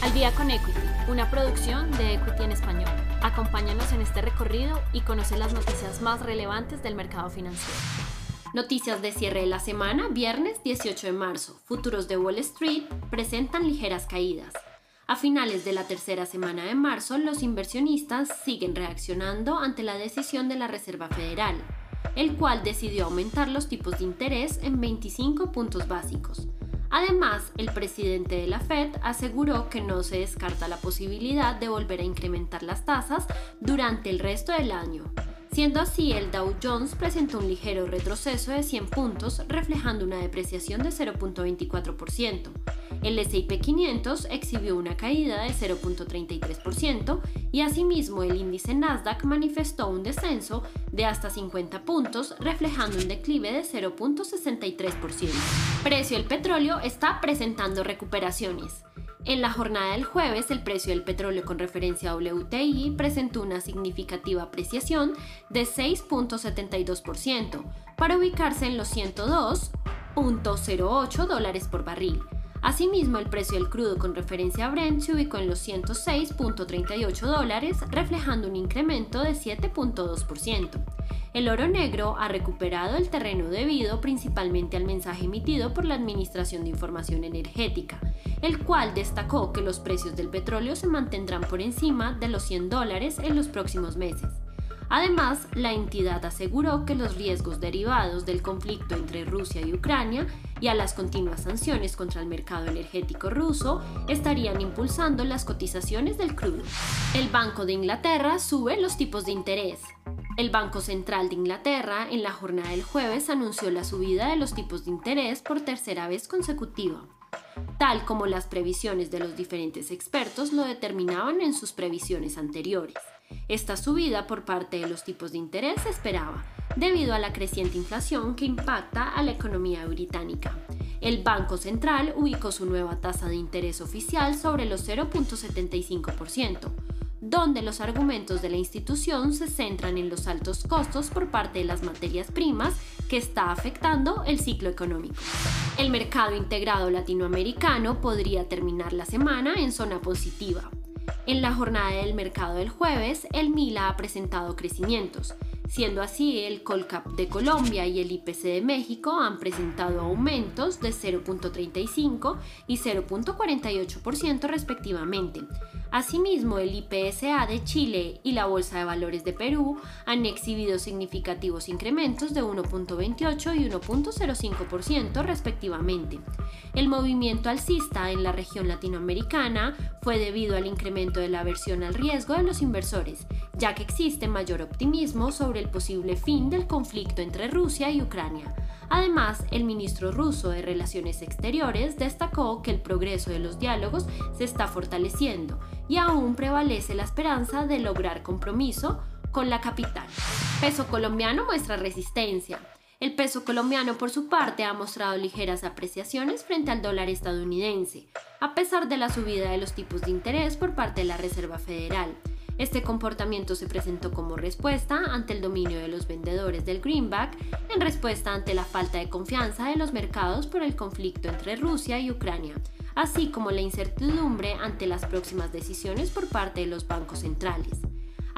Al día con Equity, una producción de Equity en español. Acompáñanos en este recorrido y conoce las noticias más relevantes del mercado financiero. Noticias de cierre de la semana, viernes 18 de marzo. Futuros de Wall Street presentan ligeras caídas. A finales de la tercera semana de marzo, los inversionistas siguen reaccionando ante la decisión de la Reserva Federal, el cual decidió aumentar los tipos de interés en 25 puntos básicos. Además, el presidente de la Fed aseguró que no se descarta la posibilidad de volver a incrementar las tasas durante el resto del año. Siendo así, el Dow Jones presentó un ligero retroceso de 100 puntos, reflejando una depreciación de 0.24%. El S&P 500 exhibió una caída de 0.33% y asimismo el índice Nasdaq manifestó un descenso de hasta 50 puntos, reflejando un declive de 0.63%. Precio del petróleo está presentando recuperaciones. En la jornada del jueves, el precio del petróleo con referencia a WTI presentó una significativa apreciación de 6.72% para ubicarse en los 102.08 dólares por barril. Asimismo, el precio del crudo con referencia a Brent se ubicó en los 106.38 dólares, reflejando un incremento de 7.2%. El oro negro ha recuperado el terreno debido principalmente al mensaje emitido por la Administración de Información Energética, el cual destacó que los precios del petróleo se mantendrán por encima de los 100 dólares en los próximos meses. Además, la entidad aseguró que los riesgos derivados del conflicto entre Rusia y Ucrania y a las continuas sanciones contra el mercado energético ruso estarían impulsando las cotizaciones del crudo. El Banco de Inglaterra sube los tipos de interés. El Banco Central de Inglaterra en la jornada del jueves anunció la subida de los tipos de interés por tercera vez consecutiva, tal como las previsiones de los diferentes expertos lo determinaban en sus previsiones anteriores. Esta subida por parte de los tipos de interés se esperaba, debido a la creciente inflación que impacta a la economía británica. El Banco Central ubicó su nueva tasa de interés oficial sobre los 0.75%, donde los argumentos de la institución se centran en los altos costos por parte de las materias primas que está afectando el ciclo económico. El mercado integrado latinoamericano podría terminar la semana en zona positiva, en la jornada del mercado del jueves, el MILA ha presentado crecimientos, siendo así el Colcap de Colombia y el IPC de México han presentado aumentos de 0.35 y 0.48% respectivamente. Asimismo, el IPSA de Chile y la Bolsa de Valores de Perú han exhibido significativos incrementos de 1.28 y 1.05% respectivamente. El movimiento alcista en la región latinoamericana fue debido al incremento de la aversión al riesgo de los inversores, ya que existe mayor optimismo sobre el posible fin del conflicto entre Rusia y Ucrania. Además, el ministro ruso de Relaciones Exteriores destacó que el progreso de los diálogos se está fortaleciendo y aún prevalece la esperanza de lograr compromiso con la capital. Peso colombiano muestra resistencia. El peso colombiano, por su parte, ha mostrado ligeras apreciaciones frente al dólar estadounidense, a pesar de la subida de los tipos de interés por parte de la Reserva Federal. Este comportamiento se presentó como respuesta ante el dominio de los vendedores del greenback, en respuesta ante la falta de confianza de los mercados por el conflicto entre Rusia y Ucrania, así como la incertidumbre ante las próximas decisiones por parte de los bancos centrales.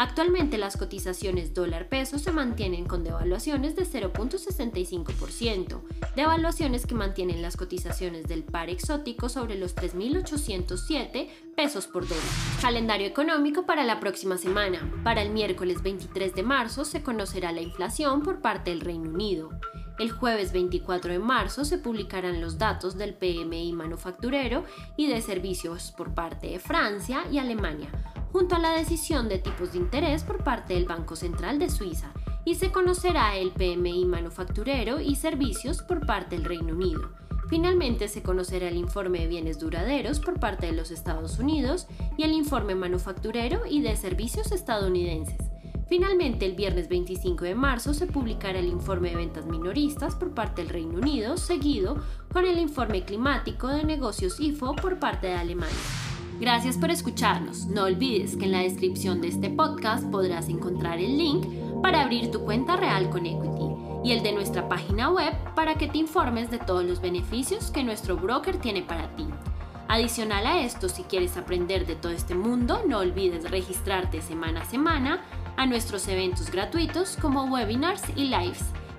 Actualmente las cotizaciones dólar-peso se mantienen con devaluaciones de 0.65%, devaluaciones que mantienen las cotizaciones del par exótico sobre los 3.807 pesos por dólar. Calendario económico para la próxima semana. Para el miércoles 23 de marzo se conocerá la inflación por parte del Reino Unido. El jueves 24 de marzo se publicarán los datos del PMI manufacturero y de servicios por parte de Francia y Alemania junto a la decisión de tipos de interés por parte del Banco Central de Suiza y se conocerá el PMI manufacturero y servicios por parte del Reino Unido. Finalmente se conocerá el informe de bienes duraderos por parte de los Estados Unidos y el informe manufacturero y de servicios estadounidenses. Finalmente, el viernes 25 de marzo se publicará el informe de ventas minoristas por parte del Reino Unido, seguido con el informe climático de negocios IFO por parte de Alemania. Gracias por escucharnos. No olvides que en la descripción de este podcast podrás encontrar el link para abrir tu cuenta real con Equity y el de nuestra página web para que te informes de todos los beneficios que nuestro broker tiene para ti. Adicional a esto, si quieres aprender de todo este mundo, no olvides registrarte semana a semana a nuestros eventos gratuitos como webinars y lives.